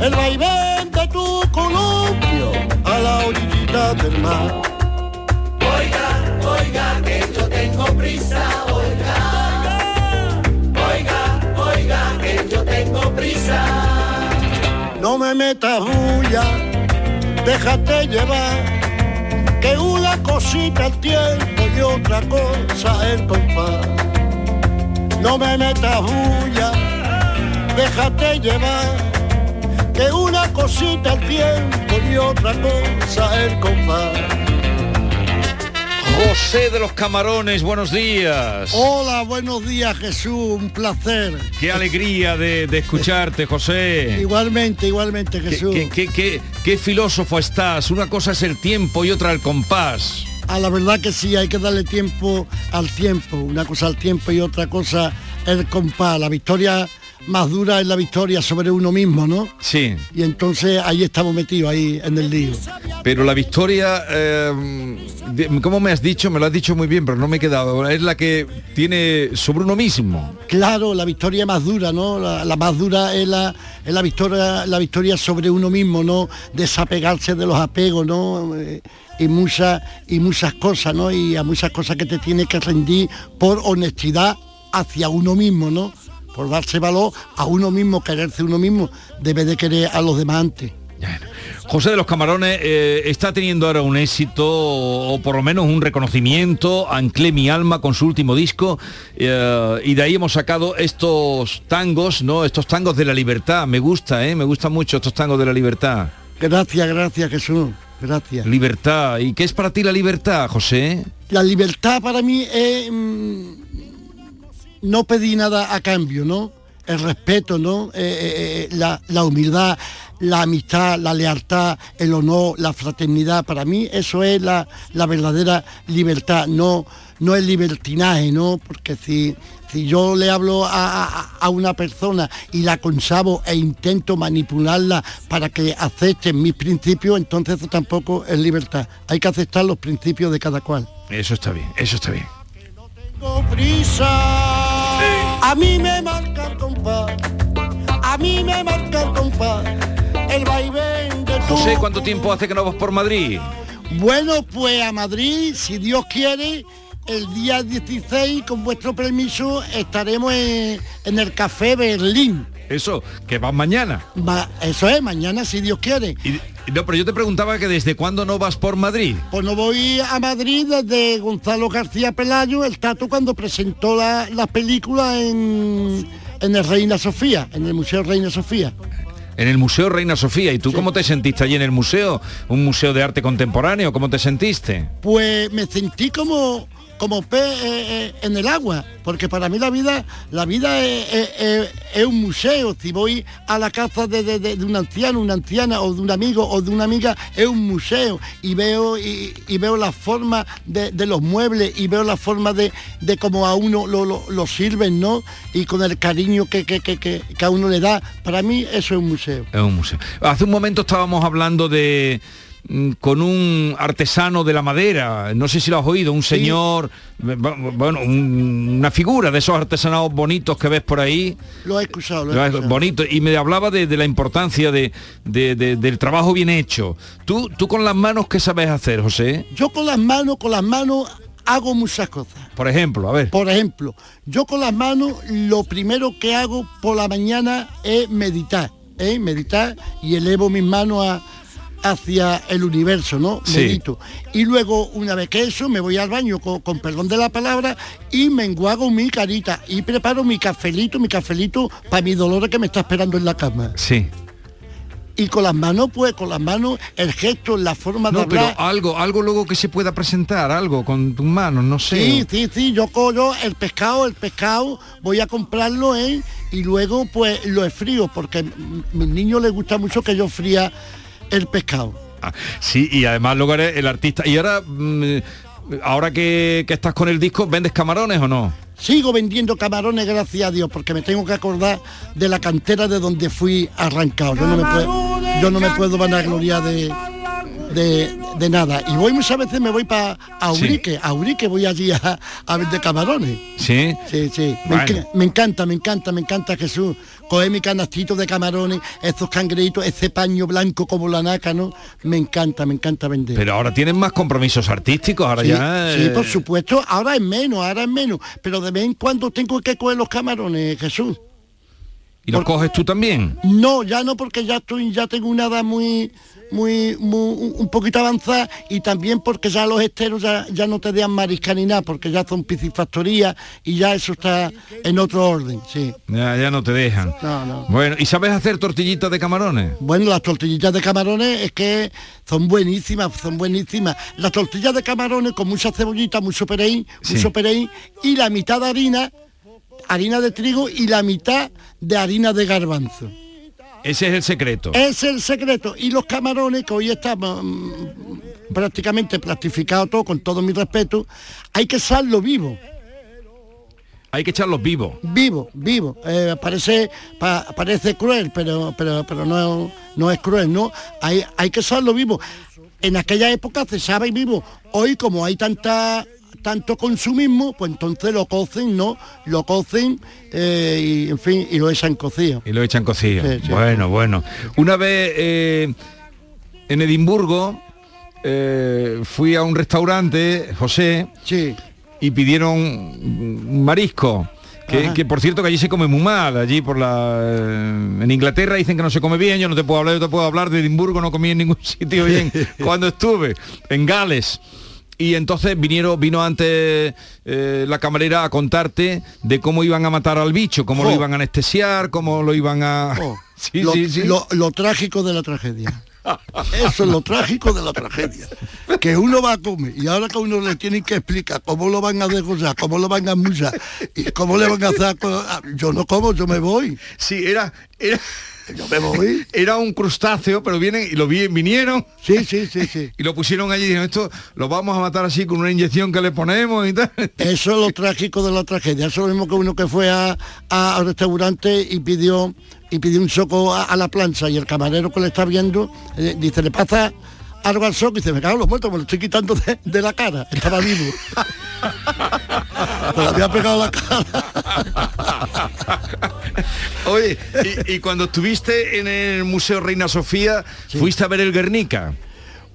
El vaivén de tu columpio a la orillita del mar. Oiga, oiga, que yo tengo prisa, oiga. Oiga, oiga, que yo tengo prisa. No me metas bulla, déjate llevar, que una cosita el tiempo y otra cosa el compás. No me metas bulla, déjate llevar, que una cosita el tiempo y otra cosa el compás. José de los Camarones, buenos días. Hola, buenos días Jesús, un placer. Qué alegría de, de escucharte, José. Igualmente, igualmente ¿Qué, Jesús. qué- qué- qué- qué filósofo estás. Una cosa es el tiempo y otra el compás. A la verdad que sí, hay que darle tiempo al tiempo, una cosa al tiempo y otra cosa el compás. La victoria más dura es la victoria sobre uno mismo, ¿no? Sí. Y entonces ahí estamos metidos, ahí en el lío. Pero la victoria, eh, ¿cómo me has dicho? Me lo has dicho muy bien, pero no me he quedado. Es la que tiene sobre uno mismo. Claro, la victoria más dura, ¿no? La, la más dura es la, es la victoria, la victoria sobre uno mismo, ¿no? Desapegarse de los apegos, ¿no? Eh, y muchas y muchas cosas, ¿no? Y a muchas cosas que te tiene que rendir por honestidad hacia uno mismo, ¿no? Por darse valor a uno mismo, quererse uno mismo, debe de querer a los demás antes. José de los Camarones eh, está teniendo ahora un éxito o, o por lo menos un reconocimiento. Anclé mi alma con su último disco eh, y de ahí hemos sacado estos tangos, ¿no? Estos tangos de la libertad. Me gusta, ¿eh? Me gustan mucho estos tangos de la libertad. Gracias, gracias Jesús, gracias. Libertad. ¿Y qué es para ti la libertad, José? La libertad para mí es mm, no pedir nada a cambio, ¿no? El respeto, ¿no? Eh, eh, eh, la, la humildad, la amistad, la lealtad, el honor, la fraternidad. Para mí eso es la, la verdadera libertad, no, no el libertinaje, ¿no? Porque si, si yo le hablo a, a- a una persona y la consabo e intento manipularla para que acepte mis principios, entonces eso tampoco es libertad. Hay que aceptar los principios de cada cual. Eso está bien, eso está bien. tengo prisa. A mí me marca el compás. A mí me marca el compás. El vaivén de tu... José, ¿cuánto tiempo hace que no vas por Madrid? Bueno, pues a Madrid, si Dios quiere, el día 16, con vuestro permiso, estaremos en, en el Café Berlín. Eso, que vas mañana. Va- eso es, mañana, si Dios quiere. Y- no, pero yo te preguntaba que desde cuándo no vas por Madrid. Pues no voy a Madrid desde Gonzalo García Pelayo, el Tato, cuando presentó la, la película en, en el Reina Sofía, en el Museo Reina Sofía. En el Museo Reina Sofía. ¿Y tú cómo te sentiste allí en el museo? ¿Un museo de arte contemporáneo? ¿Cómo te sentiste? Pues me sentí como como pez eh, eh, en el agua, porque para mí la vida la vida es, es- un museo. Si voy a la casa de, de- un anciano, una anciana o de un amigo o de una amiga, es un museo y veo y, veo la forma de, de los muebles y veo la forma de, cómo a uno lo, lo- lo sirven, ¿no? Y con el cariño que, que, que, que- a uno le da. Para mí eso es un museo. Es un museo. Hace un momento estábamos hablando de con un artesano de la madera, no sé si lo has oído, un señor, bueno, un- una figura de esos artesanados bonitos que ves por ahí, Lo he escuchado, lo he escuchado. bonito y me hablaba de, de la importancia de, de- de- del trabajo bien hecho. ¿Tú, tú con las manos qué sabes hacer, José? Yo con las manos, con las manos hago muchas cosas. Por ejemplo, a ver. Por ejemplo, yo con las manos lo primero que hago por la mañana es meditar, ¿eh? meditar y elevo mis manos a, hacia el universo, ¿no? Sí. Medito. Y luego, una vez que eso, me voy al baño con, con perdón de la palabra y me enguago mi carita y preparo mi cafelito, mi cafelito para mi dolor que me está esperando en la cama. Sí. Y con las manos, pues con las manos, el gesto, la forma de No, pero algo, algo luego que se pueda presentar, algo con tus manos, no sé. Sí, sí, sí, yo cojo el pescado, el pescado, voy a comprarlo, ¿eh? Y luego pues lo frío, porque m- mis niños les gusta mucho que yo fría el pescado. Ah, sí, y además luego eres el artista. Y ahora, mm, ahora que, que estás con el disco, ¿vendes camarones o no? Sigo vendiendo camarones, gracias a Dios, porque me tengo que acordar de la cantera de donde fui arrancado. Yo no me puedo, yo no me puedo vanagloriar de, de, de nada. Y voy muchas veces, me voy para Aurique, Aurique voy allí a, a vender camarones. Sí. Sí, sí. Me, Bueno. enc- me encanta, me encanta, me encanta Jesús. Coger mi canastito de camarones, estos cangrejitos, ese paño blanco como la naca, ¿no? Me encanta, me encanta vender. Pero ahora tienen más compromisos artísticos, ahora Sí, ya... sí, eh, por supuesto, ahora es menos, ahora es menos, pero de vez en cuando tengo que coger los camarones, Jesús. ¿Y los coges tú también? No, ya no, porque ya estoy, ya tengo una edad muy, muy, muy- un poquito avanzada y también porque ya los esteros ya, ya no te dejan mariscar ni nada, porque ya son piscifactorías y ya eso está en otro orden, sí. Ya, ya no te dejan. No, no. Bueno, ¿y sabes hacer tortillitas de camarones? Bueno, las tortillitas de camarones es que son buenísimas, son buenísimas. Las tortillas de camarones con mucha cebollita, mucho perejil, mucho y la mitad de harina, harina de trigo y la mitad de harina de garbanzo. Ese es el secreto. Es el secreto. Y los camarones, que hoy estamos mm, prácticamente plastificados todo, con todo mi respeto, hay que sallo vivo. Hay que echarlos vivos. Vivo, vivo. Eh, parece, pa- parece cruel, pero, pero, pero no, no es cruel, ¿no? Hay, hay que sallo vivo. En aquella época se sabe vivo. Hoy, como hay tanta tanto consumismo, pues entonces lo cocen, ¿no? Lo cocen eh, y, en fin, y lo echan cocido. Y lo echan cocido. Sí, sí. Bueno, bueno. Una vez eh, en Edimburgo eh, fui a un restaurante, José, y pidieron marisco. Que, que, por cierto que allí se come muy mal, allí por la en Inglaterra dicen que no se come bien, yo no te puedo hablar, yo te puedo hablar de Edimburgo, no comí en ningún sitio bien cuando estuve, en Gales. Y entonces vinieron, vino antes eh, la camarera a contarte de cómo iban a matar al bicho, cómo lo Jo. iban a anestesiar, cómo lo iban a. Sí, lo, sí, sí. Lo, lo trágico de la tragedia. Eso es lo trágico de la tragedia. Que uno va a comer y ahora que uno le tienen que explicar cómo lo van a degollar, cómo lo van a mullar y cómo le van a hacer... Yo no como, yo me voy. Sí, era... era... Yo me voy. Era un crustáceo, pero vienen y lo vi- vinieron. Sí, sí, sí, sí. Y lo pusieron allí y dijeron, esto lo vamos a matar así con una inyección que le ponemos y tal. Eso es lo trágico de la tragedia. Eso es lo mismo que uno que fue a, a- al restaurante y pidió y pidió un soco a, a la plancha y el camarero que le está viendo eh, dice, le pasa algo al soco y dice, me cago en los muertos, me lo estoy quitando de, de la cara. Estaba vivo. Le había pegado la cara. Oye, y, y cuando estuviste en el Museo Reina Sofía, fuiste a ver el Guernica.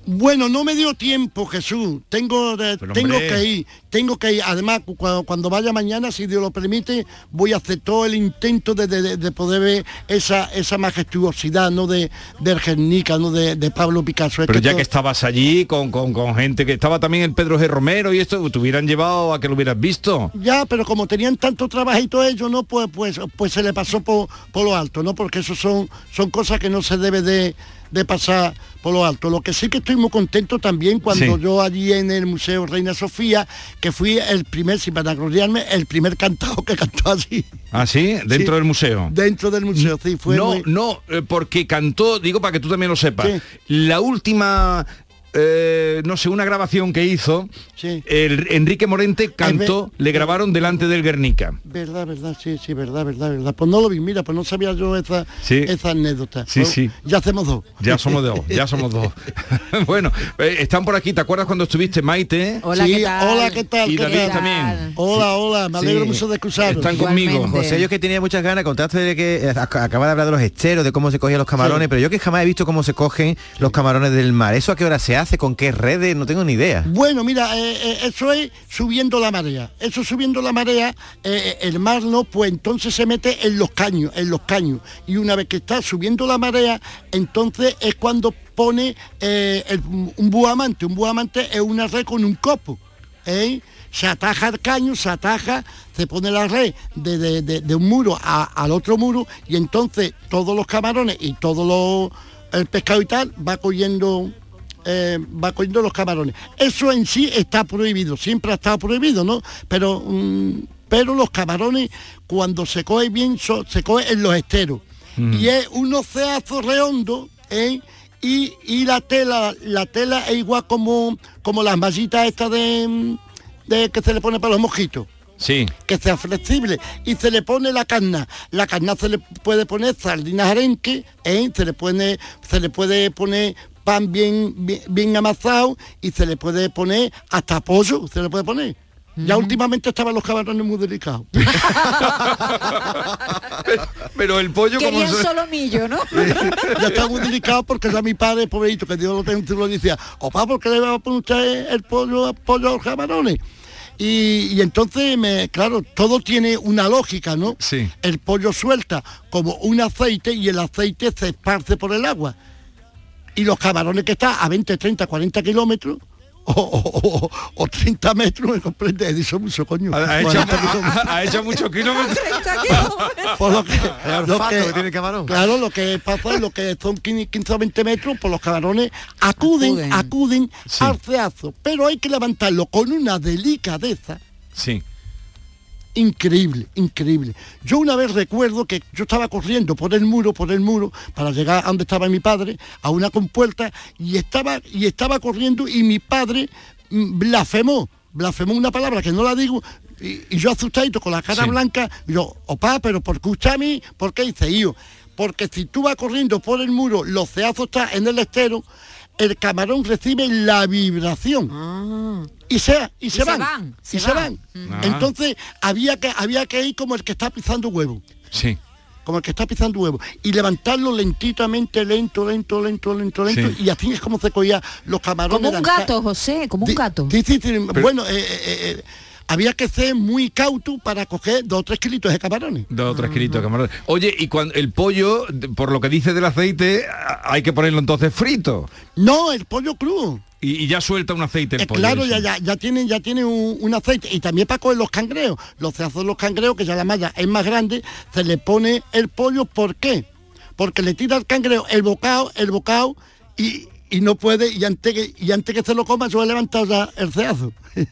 Bueno, no me dio tiempo, Jesús. Tengo, de- tengo que ir, tengo que ir. Además, cu- cuando, cuando vaya mañana, si Dios lo permite, voy a hacer todo el intento de, de- de poder ver esa, esa majestuosidad, ¿no? De, del Guernica, ¿no? De, de Pablo Picasso. Es Pero ya todo- que estabas allí con, con- con gente que estaba también el Pedro G. Romero y esto, te hubieran llevado a que lo hubieras visto. Ya, pero como tenían tanto trabajito ellos, ¿no? Pues, pues, pues se le pasó por, por lo alto, ¿no? Porque eso son, son cosas que no se debe de, de pasar por lo alto. Lo que sí que estoy muy contento también cuando Sí. yo allí en el Museo Reina Sofía, que fui el primer, sin vanagloriarme, el primer cantado que cantó allí. ¿Ah, sí? Dentro Sí. del museo. Dentro del museo, sí, fue no, muy- no, eh, porque cantó, digo para que tú también lo sepas, la última, eh, no sé, una grabación que hizo, el Enrique Morente cantó, le grabaron delante del Guernica. Verdad, verdad, sí, sí, verdad, verdad, verdad. Pues no lo vi, mira, pues no sabía yo esa, Sí. esa anécdota. Sí, Pues sí. Ya hacemos dos. Ya somos dos, ya somos dos. bueno, eh, están por aquí, ¿te acuerdas cuando estuviste Maite? Hola, Sí, ¿qué tal? hola, ¿qué tal? Y ¿Qué David tal? también. Hola, hola, me alegro mucho de escucharos. Están conmigo. José, yo que tenía muchas ganas, contaste de que eh, ac- acaba de hablar de los esteros, de cómo se cogían los camarones, pero yo que jamás he visto cómo se cogen los camarones del mar. ¿Eso a qué hora se hace? ¿Con qué redes? No tengo ni idea. Bueno, mira, eh, eh, eso es subiendo la marea. Eso subiendo la marea, eh, el mar no, pues entonces se mete en los caños, en los caños. Y una vez que está subiendo la marea, entonces es cuando pone el- un buamante. Un buamante es una red con un copo. Se ataja el caño, se ataja, se pone la red de, de- de- un muro al otro muro y entonces todos los camarones y todo lo- el pescado y tal va cogiendo eh, va cogiendo los camarones. Eso en sí está prohibido, siempre ha estado prohibido, ¿no? Pero, mm, pero los camarones cuando se coge bien so- se coge en los esteros. Y es un océazo redondo, ¿eh? Y, y la tela, la tela es igual como, como las mallitas estas de, mm, de que se le pone para los mojitos Sí. que sea flexible y se le pone la carna. La carna se le puede poner sardinas arenque, ¿eh? se le pone, se le puede poner pan bien, bien, bien amasado y se le puede poner hasta pollo, se le puede poner. Ya últimamente estaban los camarones muy delicados. Pero el pollo como Querían se- solomillo, ¿no? ya está muy delicado porque ya mi padre, pobrecito, que Dios lo tenga, lo decía, opa, ¿por qué le va a poner usted el pollo, pollo a los camarones? Y, y entonces, me, claro, todo tiene una lógica, ¿no? Sí. El pollo suelta como un aceite y el aceite se esparce por el agua. Y los camarones que están a 20, 30, 40 kilómetros o, o- o- o 30 metros, me comprende, he dicho mucho, coño. Ha, ha hecho, 40 ha- ha- hecho muchos kilómetros. Por lo que, El lo que- que tiene el camarón. Claro, lo que pasa es lo que son 15 o 20 metros, pues los camarones acuden, Acuden. acuden, Sí. al ceazo. Pero hay que levantarlo con una delicadeza Sí. Increíble, increíble. Yo una vez recuerdo que yo estaba corriendo por el muro, por el muro, para llegar a donde estaba mi padre, a una compuerta, y estaba, y estaba corriendo y mi padre mm, blasfemó, blasfemó una palabra que no la digo, y, y yo asustadito con la cara Sí. blanca, y yo, opa, pero ¿por qué usted a mí? ¿Por qué dice yo? Porque si tú vas corriendo por el muro, los ceazos están en el estero, el camarón recibe la vibración y se, y se se van, van, y se se van. van. Ah. Entonces había que, había que ir como el que está pisando huevo, Sí. como el que está pisando huevo, y levantarlo lentitamente, lento, lento, lento, lento, lento, Sí. y así es como se cogía los camarones. Como un gato, José, como un gato. Sí, sí, sí, bueno, eh, eh, eh, había que ser muy cauto para coger dos o tres kilitos de camarones. Dos o tres kilitos de camarón. Oye, y cuando el pollo, por lo que dice del aceite, hay que ponerlo entonces frito. No, el pollo crudo. Y, y ya suelta un aceite el Eh, pollo. claro, ya, ya, ya tienen, ya tienen un, un aceite. Y también para coger los cangreos. Los cezazos de los cangreos, que ya la malla es más grande, se le pone el pollo. ¿Por qué? Porque le tira al cangreo el bocado, el bocado, y, y no puede, y antes que, y antes que se lo coma, yo he levantado ya el ceazo.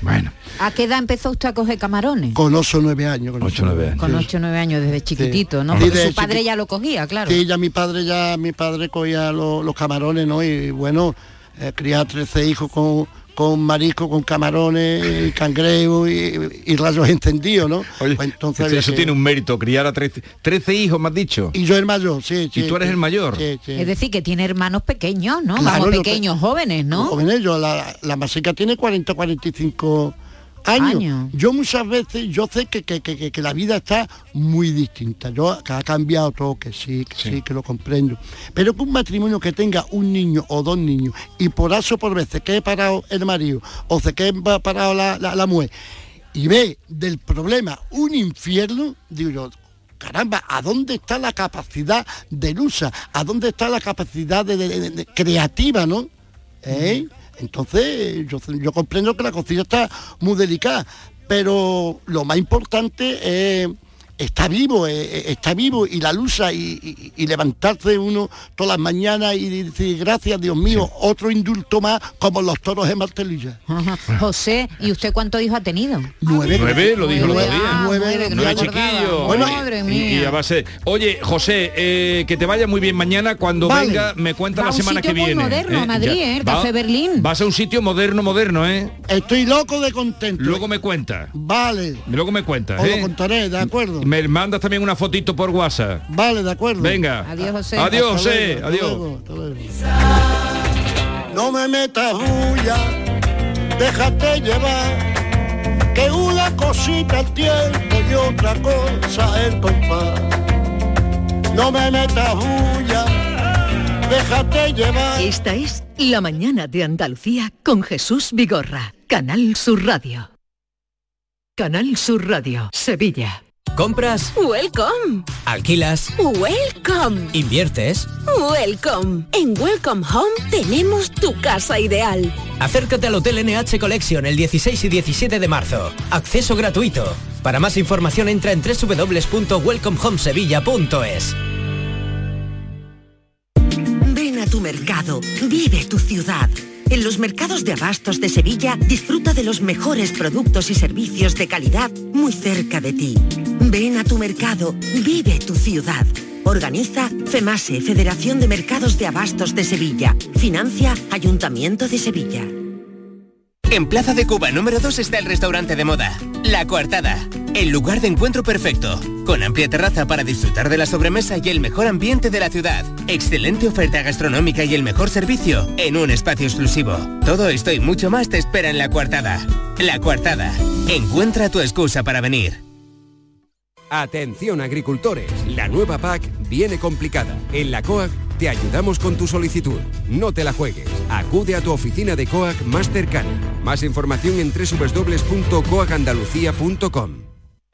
Bueno, ¿A qué edad empezó usted a coger camarones? Con 8 o 9 años. Con Ocho o nueve años. Con 8 o 9 años, desde chiquitito, ¿no? Sí, Porque de su padre chiqui- ya lo cogía, claro. Sí, ya mi padre ya, mi padre cogía lo- los camarones, ¿no? Y bueno, eh, criar 13 hijos con, con marisco, con camarones, y cangrejo y, y rayos encendidos, ¿no? Oye, Pues entonces eso, había eso que- tiene un mérito, criar a 13, 13 hijos, me has dicho. Y yo el mayor, sí, sí. tú eres sí, el mayor? Sí, sí. Es decir, que tiene hermanos pequeños, ¿no? Claro, Vamos, pequeños, jóvenes, ¿no? Jóvenes, yo, la, la masica tiene 40, 45 años. Años. Yo muchas veces, yo sé que, que, que- que- que la vida está muy distinta. Yo que ha cambiado todo, que sí, que sí. que lo comprendo. Pero que un matrimonio que tenga un niño o dos niños y por eso por vez se quede parado el marido o se quede pa- parado la, la, la mujer y ve del problema un infierno, digo yo, caramba, ¿a dónde está la capacidad de lucha? ¿A dónde está la capacidad de, de- de- de- creativa, no? ¿Eh? Entonces, yo, comprendo que la cocina está muy delicada, pero lo más importante es está vivo, eh, eh, está vivo y la lucha y, y- y levantarse uno todas las mañanas y decir gracias Dios mío, otro indulto más como los toros de Martelilla. José, ¿y usted cuántos hijos ha tenido? Nueve. Nueve, lo dijo el otro Nueve, día. ah, Nueve, nueve, Nueve chiquillos. Bueno, Madre y, mía. y a base. Oye, José, eh, que te vaya muy bien mañana. Cuando Vale. venga, me cuenta Va la semana que viene. moderno, Madrid, ¿eh? El Café Berlín. Vas a un sitio moderno, moderno, ¿eh? Estoy loco de contento. Luego me cuenta. Vale, Luego me cuentas, os lo contaré, de acuerdo. Me mandas también una fotito por WhatsApp. Vale, de acuerdo. Venga. Adiós, José. Adiós, Hasta José. luego, hasta Adiós. luego, hasta luego. No me metas bulla, déjate llevar, que una cosita el tiempo y otra cosa el compás. No me metas bulla, déjate llevar. Esta es La mañana de Andalucía con Jesús Vigorra, Canal Sur Radio. Canal Sur Radio, Sevilla. ¿Compras? Welcome. ¿Alquilas? Welcome. ¿Inviertes? Welcome. En Welcome Home tenemos tu casa ideal. Acércate al Hotel NH Collection el 16 y 17 de marzo. Acceso gratuito. Para más información entra en www.welcomehomesevilla.es. Ven a tu mercado, vive tu ciudad. En los mercados de abastos de Sevilla disfruta de los mejores productos y servicios de calidad muy cerca de ti. Ven a tu mercado, vive tu ciudad. Organiza FEMASE, Federación de Mercados de Abastos de Sevilla. Financia Ayuntamiento de Sevilla. En Plaza de Cuba número 2 está el restaurante de moda, La Coartada, el lugar de encuentro perfecto, con amplia terraza para disfrutar de la sobremesa y el mejor ambiente de la ciudad, excelente oferta gastronómica y el mejor servicio en un espacio exclusivo. Todo esto y mucho más te espera en La Coartada. La Coartada, encuentra tu excusa para venir. Atención agricultores, la nueva PAC viene complicada. En la COAG te ayudamos con tu solicitud. No te la juegues. Acude a tu oficina de COAG más cercana. Más información en www.coagandalucía.com.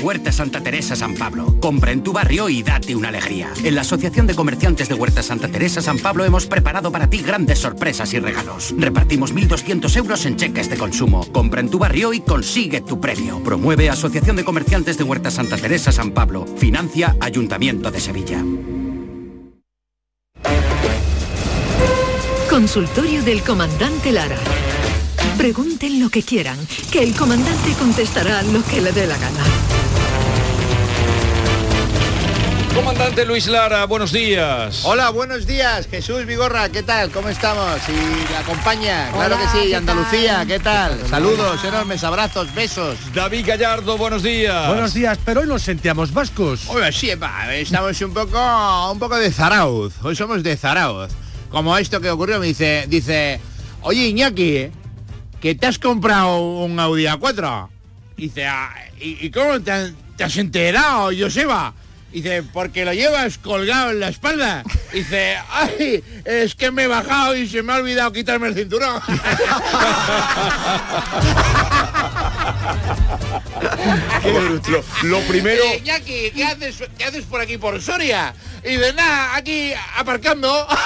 Huerta Santa Teresa San Pablo. Compra en tu barrio y date una alegría. En la Asociación de Comerciantes de Huerta Santa Teresa San Pablo hemos preparado para ti grandes sorpresas y regalos. Repartimos 1.200 euros en cheques de consumo. Compra en tu barrio y consigue tu premio. Promueve Asociación de Comerciantes de Huerta Santa Teresa San Pablo. Financia Ayuntamiento de Sevilla. Consultorio del Comandante Lara. Pregunten lo que quieran, que el comandante contestará lo que le dé la gana. Comandante Luis Lara, buenos días. Hola, buenos días, Jesús Vigorra, ¿qué tal? ¿Cómo estamos? Y la acompaña, claro Hola, que sí, ¿qué Andalucía, tal? ¿qué tal? Saludos, enormes abrazos, besos. David Gallardo, buenos días. Buenos días, pero hoy nos sentíamos vascos. Hoy sí, va, estamos un poco, un poco de Zarauz, hoy somos de Zarauz. Como esto que ocurrió, me dice, dice, oye Iñaki, que te has comprado un Audi A4. Dice, "Ah, ¿y, y cómo te, has- te has enterado, Joseba? Dice, porque lo llevas colgado en la espalda. Dice, ay, es que me he bajado y se me ha olvidado quitarme el cinturón. lo, lo primero... Eh, Iñaki, ¿qué haces, ¿qué haces por aquí, por Soria? Y de nada, aquí aparcando.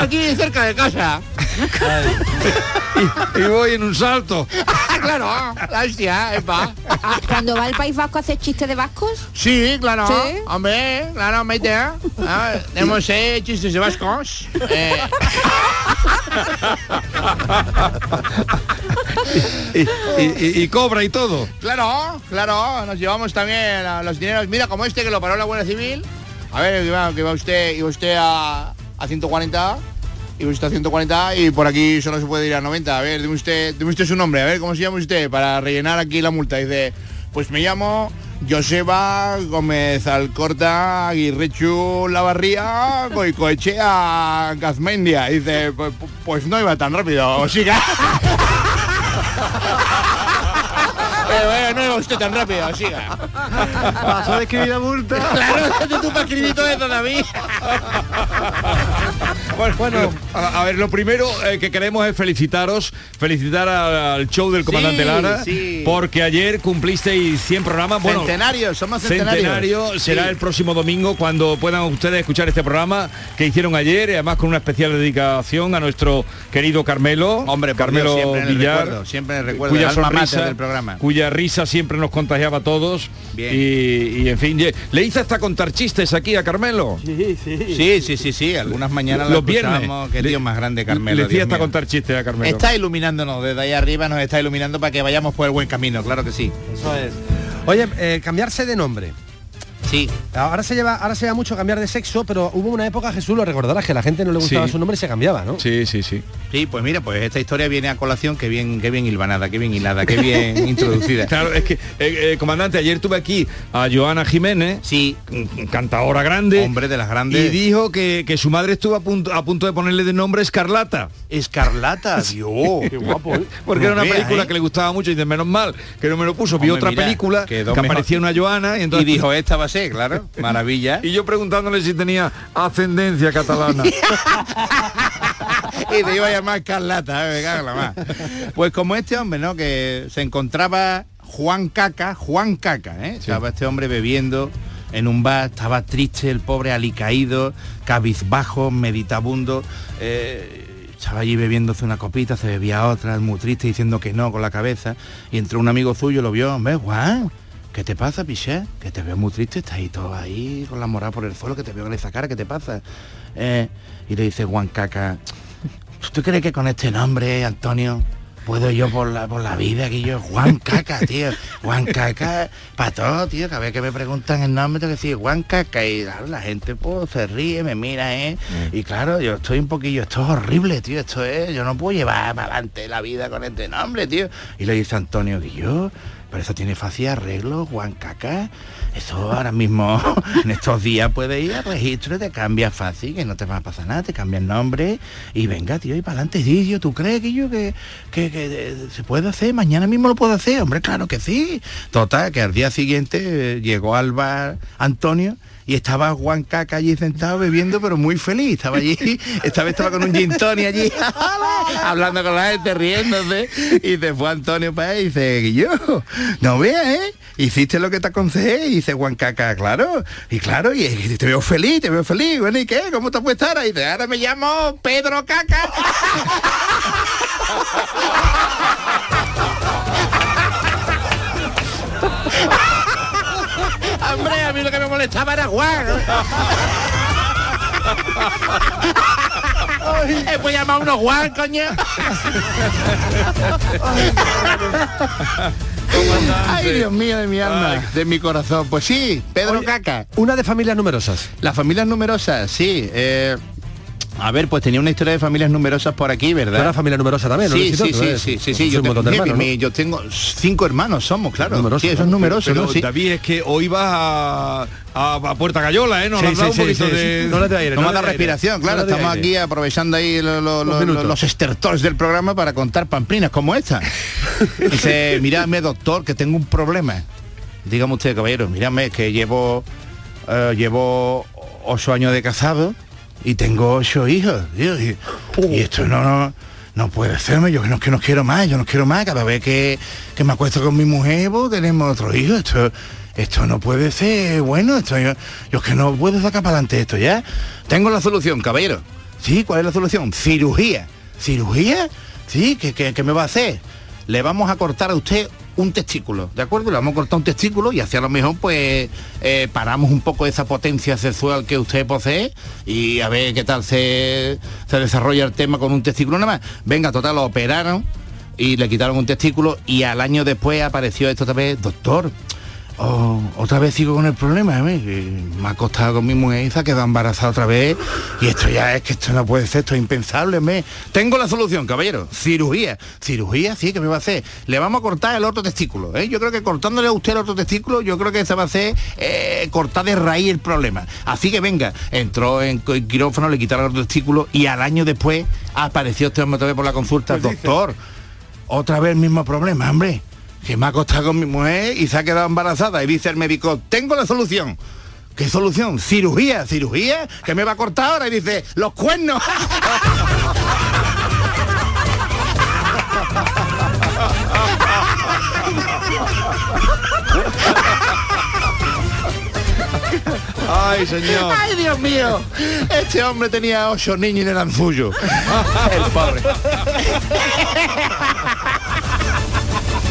aquí cerca de casa. Y, y voy en un salto. claro, la hostia, epa. Cuando va al País Vasco hace chistes de vascos. Sí, claro. ¿Sí? Hombre, claro, mete. Ah, tenemos eh, chistes de vascos. Eh, y, y- y cobra y todo. Claro, claro, nos llevamos también a los dineros. Mira, como este que lo paró la Guardia Civil. A ver, que va, que va usted, iba usted a, a 140, iba usted a 140 y por aquí solo se puede ir a 90. A ver, dime usted, dime usted su nombre, a ver, ¿cómo se llama usted? Para rellenar aquí la multa. Dice, pues me llamo Joseba Gómez Alcorta Aguirrechu Lavarría Goicoechea Gazmendia. Dice, pues, pues no iba tan rápido, siga. Pero eh, no iba usted tan rápido, siga. Pasó de escribir la multa. Claro, ¿dónde tú para escribir todo eso, David? Bueno, bueno, a, a ver, lo primero eh, que queremos es felicitaros, felicitar al, al show del comandante Sí, Lara, sí. porque ayer cumplisteis 100 programas. Bueno, Centenarios, somos centenarios. Centenario será Sí. el próximo domingo cuando puedan ustedes escuchar este programa que hicieron ayer, y además con una especial dedicación a nuestro querido Carmelo, Hombre, Carmelo Dios, siempre en el Villar, recuerdo, siempre en el recuerdo, cuya el alma sonrisa, del programa. cuya risa siempre nos contagiaba a todos. Bien. Y, y, en fin, le hice hasta contar chistes aquí a Carmelo. Sí, sí. Sí, sí, sí, sí. Algunas mañanas Los lo viernes. Qué tío más grande, Carmelo. Le Dios hasta mío. contar chistes a Carmelo. Está iluminándonos desde ahí arriba, nos está iluminando para que vayamos por el buen camino, claro que sí. Eso es. Oye, eh, cambiarse de nombre. Sí. Ahora se lleva, ahora se lleva mucho cambiar de sexo, pero hubo una época, Jesús, lo recordarás, que a la gente no le gustaba Sí. su nombre y se cambiaba, ¿no? Sí, sí, sí. Sí, pues mira, pues esta historia viene a colación, que bien, qué bien hilvanada, qué bien hilada, qué bien introducida. Claro, es que, eh, eh, comandante, ayer tuve aquí a Joana Jiménez, sí. cantadora grande. Hombre de las grandes. Y dijo que, que su madre estuvo a punto, a punto de ponerle de nombre Escarlata. Escarlata, Dios, qué guapo. ¿eh? Porque era No una veas, película ¿eh? que le gustaba mucho y de menos mal que no me lo puso. Vi Hombre, otra mira, película que mejor. aparecía una Joana y entonces Y dijo, esta va a ser, claro, maravilla. Y yo preguntándole si tenía ascendencia catalana. y te iba a llamar Escarlata, eh. Pues como este hombre, ¿no? Que se encontraba Juan Caca, Juan Caca, ¿eh? Estaba este hombre bebiendo en un bar, estaba triste, el pobre alicaído, cabizbajo, meditabundo. eh, estaba allí bebiéndose una copita, se bebía otra, muy triste, diciendo que no con la cabeza. Y entró un amigo suyo, lo vio, hombre, Juan, ¿qué te pasa, Piché? Que te veo muy triste, estás ahí todo ahí con la moral por el suelo, que te veo con esa cara, ¿qué te pasa? Eh, y le dice Juan Caca, ¿tú crees que con este nombre, Antonio, puedo yo por la, por la vida que yo, Juan Caca, tío, Juan Caca, para todo, tío, cada vez que me preguntan el nombre tengo que decir Juan Caca y claro, la gente pues se ríe, me mira, ¿eh? Y claro, yo estoy un poquillo, esto es horrible, tío, esto es, yo no puedo llevar para adelante la vida con este nombre, tío. Y le dice Antonio que yo, pero eso tiene fácil arreglo, Juan Caca. Eso ahora mismo, en estos días puedes ir al registro y te cambias fácil, que no te va a pasar nada, te cambia el nombre y venga, tío, y para adelante, tío, ¿tú crees que yo que, que, que, eh, se puede hacer? Mañana mismo lo puedo hacer, hombre, claro que sí. Total, que al día siguiente eh, llegó al bar Antonio y estaba Juan Caca allí sentado bebiendo, pero muy feliz. Estaba allí, esta vez estaba con un gin tonic allí, hablando con la gente, riéndose. Y se fue Antonio para ahí y dice, yo, no veas, ¿eh? Hiciste lo que te aconsejé. Y dice Juan Caca, claro. Y claro, y, y te veo feliz, te veo feliz. Bueno, ¿y qué? ¿Cómo te puedes estar? Y dice, ahora me llamo Pedro Caca. Hombre, a mí lo que me molestaba era Juan. Eh, pues llamar a uno Juan, coño. Ay, Dios mío de mi alma, de mi corazón. Pues sí, Pedro Caca. Una de familias numerosas. Las familias numerosas, sí. eh, a ver, pues tenía una historia de familias numerosas por aquí, ¿verdad? Tú eras familia numerosa también, ¿no, Sí, sí, sí, sí, sí, Yo tengo, cinco hermanos, somos, claro. Numerosos, sí, eso es numeroso, ¿no? David, es que hoy vas a, Puerta Gallola, ¿eh? Nos Sí, un poquito de... No le dé aire, No me le da respiración, claro. Estamos aquí aprovechando ahí los estertores del programa para contar pamplinas como esta. Dice, mírame doctor, que tengo un problema. Dígame usted, caballero, mírame, que llevo eh, llevo ocho años de casado y tengo ocho hijos. y, esto no, no, no puede serme, yo que no, que no quiero más, yo no quiero más. Cada vez que, que me acuesto con mi mujer, pues, tenemos otro hijo. Esto, esto no puede ser bueno, esto yo, yo que no puedo sacar para adelante esto ya. Tengo la solución, caballero. Sí, ¿cuál es la solución? Cirugía. ¿Cirugía? Sí, ¿qué, qué, qué me va a hacer? Le vamos a cortar a usted un testículo, ¿de acuerdo? Le vamos a cortar un testículo y así a lo mejor pues eh, paramos un poco esa potencia sexual que usted posee y a ver qué tal se, se desarrolla el tema con un testículo nada más. Venga, total, lo operaron y le quitaron un testículo y al año después apareció esto vez, doctor, oh, otra vez sigo con el problema, ¿eh? me ha acostado con mi mujer y se ha quedado embarazada otra vez y esto ya es que esto no puede ser, esto es impensable, ¿me? Tengo la solución, caballero, cirugía, cirugía, sí, que me va a hacer? Le vamos a cortar el otro testículo, ¿eh? Yo creo que cortándole a usted el otro testículo, yo creo que se va a hacer eh, cortar de raíz el problema. Así que venga, entró en quirófano, le quitaron el otro testículo y al año después apareció este hombre otra vez por la consulta, doctor, otra vez el mismo problema, hombre. Que me ha acostado con mi mujer y se ha quedado embarazada. Y dice el médico, tengo la solución. ¿Qué solución? Cirugía, cirugía, que me va a cortar ahora. Y dice, los cuernos. Ay, señor. Ay, Dios mío. Este hombre tenía ocho niños y no eran suyos. El pobre.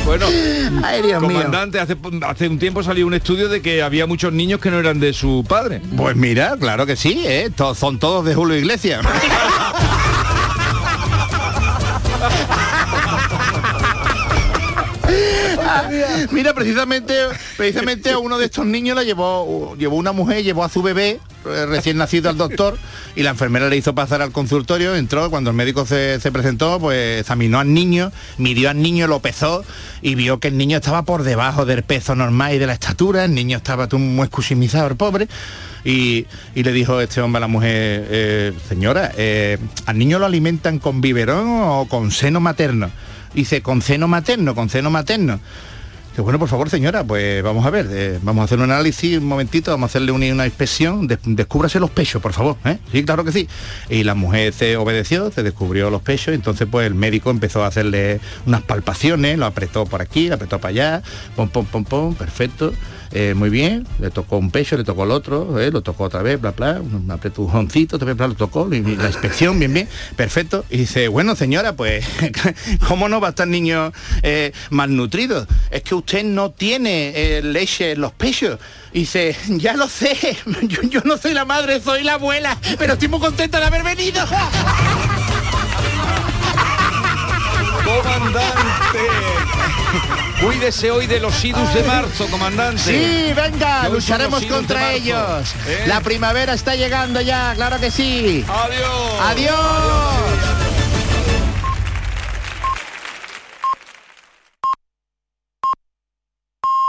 Bueno, Ay, Dios mío. comandante, hace, hace un tiempo salió un estudio de que había muchos niños que no eran de su padre. Pues mira, claro que sí, ¿eh? Son todos de Julio Iglesias. Mira, precisamente, precisamente a uno de estos niños la llevó, llevó una mujer, llevó a su bebé eh, recién nacido al doctor y la enfermera le hizo pasar al consultorio, entró, cuando el médico se, se presentó, pues examinó al niño, midió al niño, lo pesó y vio que el niño estaba por debajo del peso normal y de la estatura, el niño estaba muy escuchimizado, el pobre. Y, y le dijo este hombre a la mujer, eh, señora, eh, ¿al niño lo alimentan con biberón o con seno materno? Dice, con seno materno, con seno materno. Dice, bueno, por favor, señora, pues vamos a ver, eh, vamos a hacer un análisis un momentito, vamos a hacerle una, inspección, des- descúbrase los pechos, por favor. ¿eh? Sí, claro que sí. Y la mujer se obedeció, se descubrió los pechos, entonces pues el médico empezó a hacerle unas palpaciones, lo apretó por aquí, lo apretó para allá, pom, pom, pom, pom, perfecto. Eh, muy bien, le tocó un pecho, le tocó el otro, eh, lo tocó otra vez, bla, bla, un apretujoncito, otra vez, bla, lo tocó, la inspección, bien, bien, perfecto. Y dice, bueno, señora, pues, ¿cómo no va a estar niño eh, malnutrido? Es que usted no tiene leche en los pechos. Y dice, ya lo sé, yo no soy la madre, soy la abuela, pero estoy muy contenta de haber venido. Comandante. Cuídese hoy de los idus de marzo, comandante. Sí, venga, lucharemos contra ellos. ¿Eh? La primavera está llegando ya, claro que sí. Adiós. Adiós.